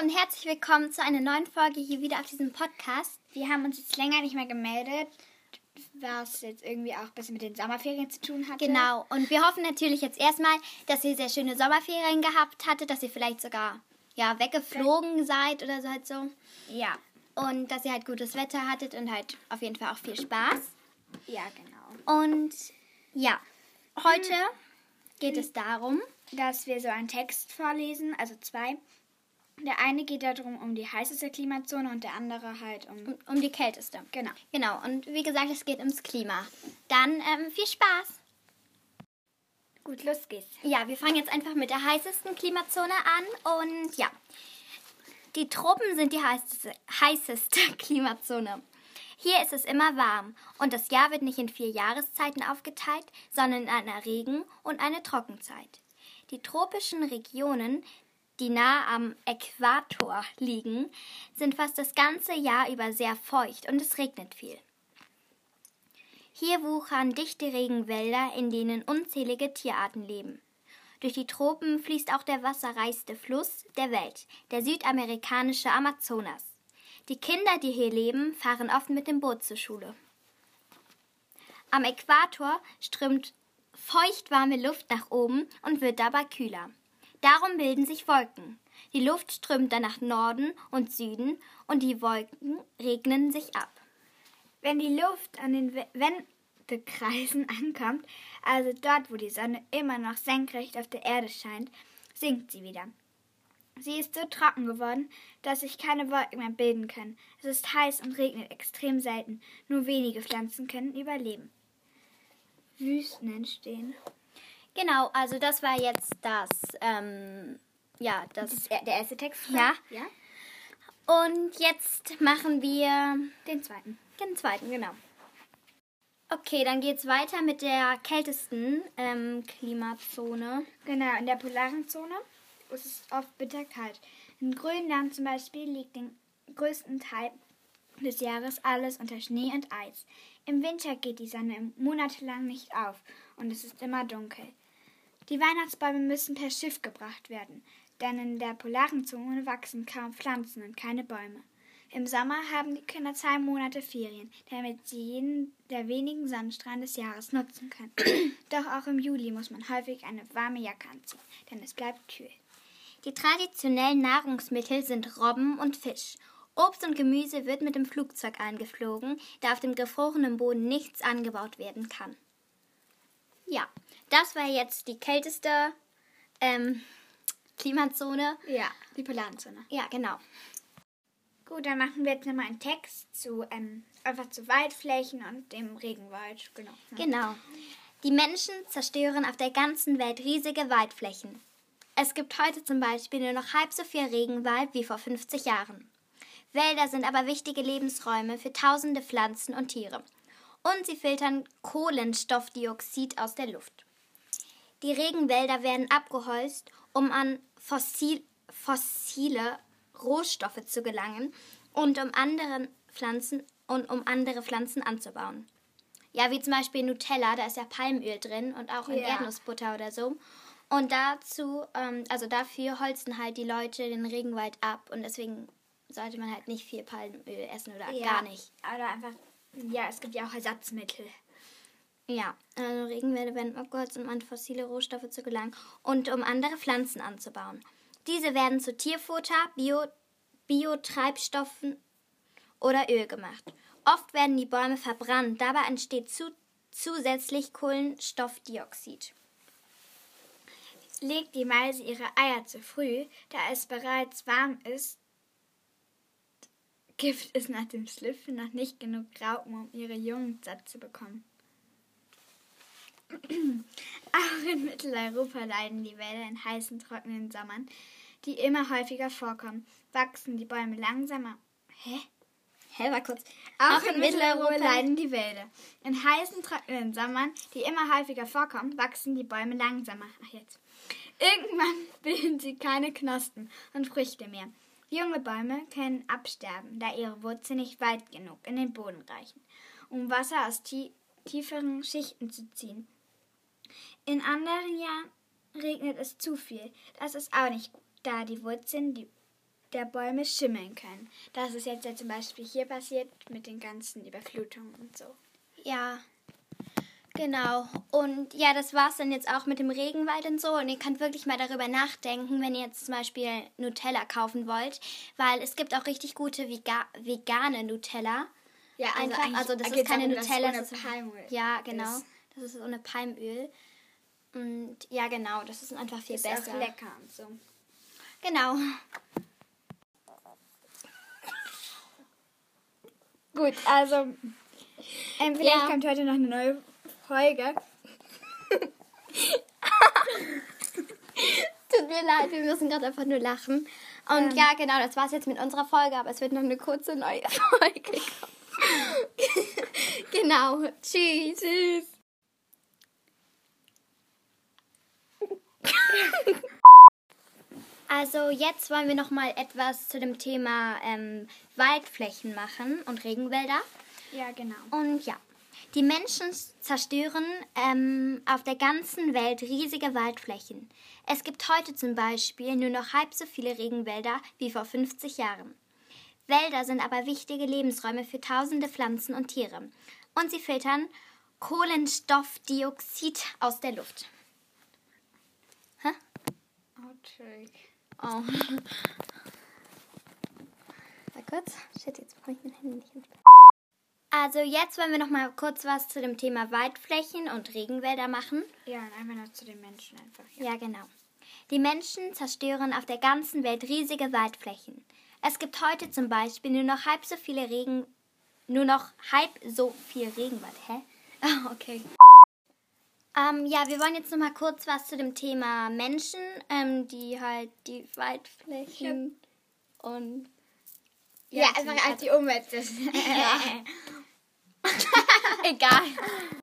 und herzlich willkommen zu einer neuen Folge hier wieder auf diesem Podcast. Wir haben uns jetzt länger nicht mehr gemeldet, was jetzt irgendwie auch ein bisschen mit den Sommerferien zu tun hatte. Genau, und wir hoffen natürlich jetzt erstmal, dass ihr sehr schöne Sommerferien gehabt hattet, dass ihr vielleicht sogar ja, weggeflogen seid oder so halt so. Ja. Und dass ihr halt gutes Wetter hattet und halt auf jeden Fall auch viel Spaß. Ja, genau. Und ja, heute geht es darum, Dass wir so einen Text vorlesen, also zwei. Der eine geht darum um die heißeste Klimazone und der andere halt um. um, um die kälteste. Genau. Genau, und wie gesagt, es geht ums Klima. Dann ähm, viel Spaß! Gut, los geht's. Ja, wir fangen jetzt einfach mit der heißesten Klimazone an und ja, die Tropen sind die heißeste, heißeste Klimazone. Hier ist es immer warm und das Jahr wird nicht in vier Jahreszeiten aufgeteilt, sondern in eine Regen- und eine Trockenzeit. Die tropischen Regionen, die nahe am Äquator liegen, sind fast das ganze Jahr über sehr feucht und es regnet viel. Hier wuchern dichte Regenwälder, in denen unzählige Tierarten leben. Durch die Tropen fließt auch der wasserreichste Fluss der Welt, der südamerikanische Amazonas. Die Kinder, die hier leben, fahren oft mit dem Boot zur Schule. Am Äquator strömt feuchtwarme Luft nach oben und wird dabei kühler. Darum bilden sich Wolken. Die Luft strömt dann nach Norden und Süden und die Wolken regnen sich ab. Wenn die Luft an den We- Wendekreisen ankommt, also dort, wo die Sonne immer noch senkrecht auf der Erde scheint, sinkt sie wieder. Sie ist so trocken geworden, dass sich keine Wolken mehr bilden können. Es ist heiß und regnet extrem selten. Nur wenige Pflanzen können überleben. Wüsten entstehen. Genau, also das war jetzt das, ähm, ja, das, Das der erste Text. Ja. ja. Und jetzt machen wir Den zweiten. den zweiten, genau. Okay, dann geht's weiter mit der kältesten ähm, Klimazone. Genau, in der polaren Zone ist es oft bitterkalt. In Grönland zum Beispiel liegt den größten Teil des Jahres alles unter Schnee und Eis. Im Winter geht die Sonne monatelang nicht auf und es ist immer dunkel. Die Weihnachtsbäume müssen per Schiff gebracht werden, denn in der polaren Zone wachsen kaum Pflanzen und keine Bäume. Im Sommer haben die Kinder zwei Monate Ferien, damit sie jeden der wenigen Sonnenstrahlen des Jahres nutzen können. Doch auch im Juli muss man häufig eine warme Jacke anziehen, denn es bleibt kühl. Die traditionellen Nahrungsmittel sind Robben und Fisch. Obst und Gemüse wird mit dem Flugzeug eingeflogen, da auf dem gefrorenen Boden nichts angebaut werden kann. Ja, das war jetzt die kälteste ähm, Klimazone. Ja, die Polarenzone. Ja, genau. Gut, dann machen wir jetzt nochmal einen Text zu ähm, einfach zu Waldflächen und dem Regenwald. Genau. Genau. Die Menschen zerstören auf der ganzen Welt riesige Waldflächen. Es gibt heute zum Beispiel nur noch halb so viel Regenwald wie vor 50 Jahren. Wälder sind aber wichtige Lebensräume für tausende Pflanzen und Tiere. Und sie filtern Kohlenstoffdioxid aus der Luft. Die Regenwälder werden abgeholzt, um an fossil, fossile Rohstoffe zu gelangen und um anderen Pflanzen und um andere Pflanzen anzubauen. Ja, wie zum Beispiel Nutella, da ist ja Palmöl drin und auch in Ja. Erdnussbutter oder so. Und dazu, ähm, also dafür holzen halt die Leute den Regenwald ab und deswegen sollte man halt nicht viel Palmöl essen oder Ja, gar nicht. Oder einfach, ja, es gibt ja auch Ersatzmittel. Ja, also Regenwälder werden abgeholzt, um an fossile Rohstoffe zu gelangen und um andere Pflanzen anzubauen. Diese werden zu Tierfutter, Bio, Biotreibstoffen oder Öl gemacht. Oft werden die Bäume verbrannt, dabei entsteht zu, zusätzlich Kohlenstoffdioxid. Legt die Meise ihre Eier zu früh, da es bereits warm ist, gibt es nach dem Schlüpfen noch nicht genug Raupen, um ihre Jungen satt zu bekommen. Auch in Mitteleuropa leiden die Wälder in heißen, trockenen Sommern, die immer häufiger vorkommen. Wachsen die Bäume langsamer. Hä? Hä, war kurz. Auch, in Mitteleuropa leiden die Wälder. In heißen, trockenen Sommern, die immer häufiger vorkommen, wachsen die Bäume langsamer. Ach jetzt. Irgendwann bilden sie keine Knospen und Früchte mehr. Junge Bäume können absterben, da ihre Wurzeln nicht weit genug in den Boden reichen, um Wasser aus tie tieferen Schichten zu ziehen. In anderen Jahren regnet es zu viel. Das ist auch nicht gut, da die Wurzeln die der Bäume schimmeln können. Das ist jetzt ja zum Beispiel hier passiert mit den ganzen Überflutungen und so. Ja, genau. Und ja, das war's dann jetzt auch mit dem Regenwald und so. Und ihr könnt wirklich mal darüber nachdenken, wenn ihr jetzt zum Beispiel Nutella kaufen wollt, weil es gibt auch richtig gute Vega vegane Nutella. Ja, also Einfach, also das ist keine darum, Nutella, das ist Palmöl Ja, genau. ist. Das ist ohne Palmöl. Und ja, genau, das ist einfach viel Ist besser. auch lecker und so. Genau. Gut, also ähm, vielleicht Ja. kommt heute noch eine neue Folge. Tut mir leid, wir müssen gerade einfach nur lachen. Und Ähm. ja, genau, das war's jetzt mit unserer Folge, aber es wird noch eine kurze neue Folge kommen. genau. Tschüss. Tschüss. Also jetzt wollen wir noch mal etwas zu dem Thema ähm, Waldflächen machen und Regenwälder. Ja, genau. Und ja, die Menschen zerstören ähm, auf der ganzen Welt riesige Waldflächen. Es gibt heute zum Beispiel nur noch halb so viele Regenwälder wie vor 50 Jahren. Wälder sind aber wichtige Lebensräume für tausende Pflanzen und Tiere. Und sie filtern Kohlenstoffdioxid aus der Luft. Hä? Outtake. Oh. Mal kurz. Shit, jetzt bekomme ich mein Handy nicht ins Also jetzt wollen wir noch mal kurz was zu dem Thema Waldflächen und Regenwälder machen. Ja, und einfach noch zu den Menschen einfach. Ja, genau. Die Menschen zerstören auf der ganzen Welt riesige Waldflächen. Es gibt heute zum Beispiel nur noch halb so viele Regen, nur noch halb so viel Regenwald. Hä? Ah, okay. Ähm, ja, wir wollen jetzt noch mal kurz was zu dem Thema Menschen, ähm, die halt die Waldflächen und Ja, einfach als die Umwelt ist. egal.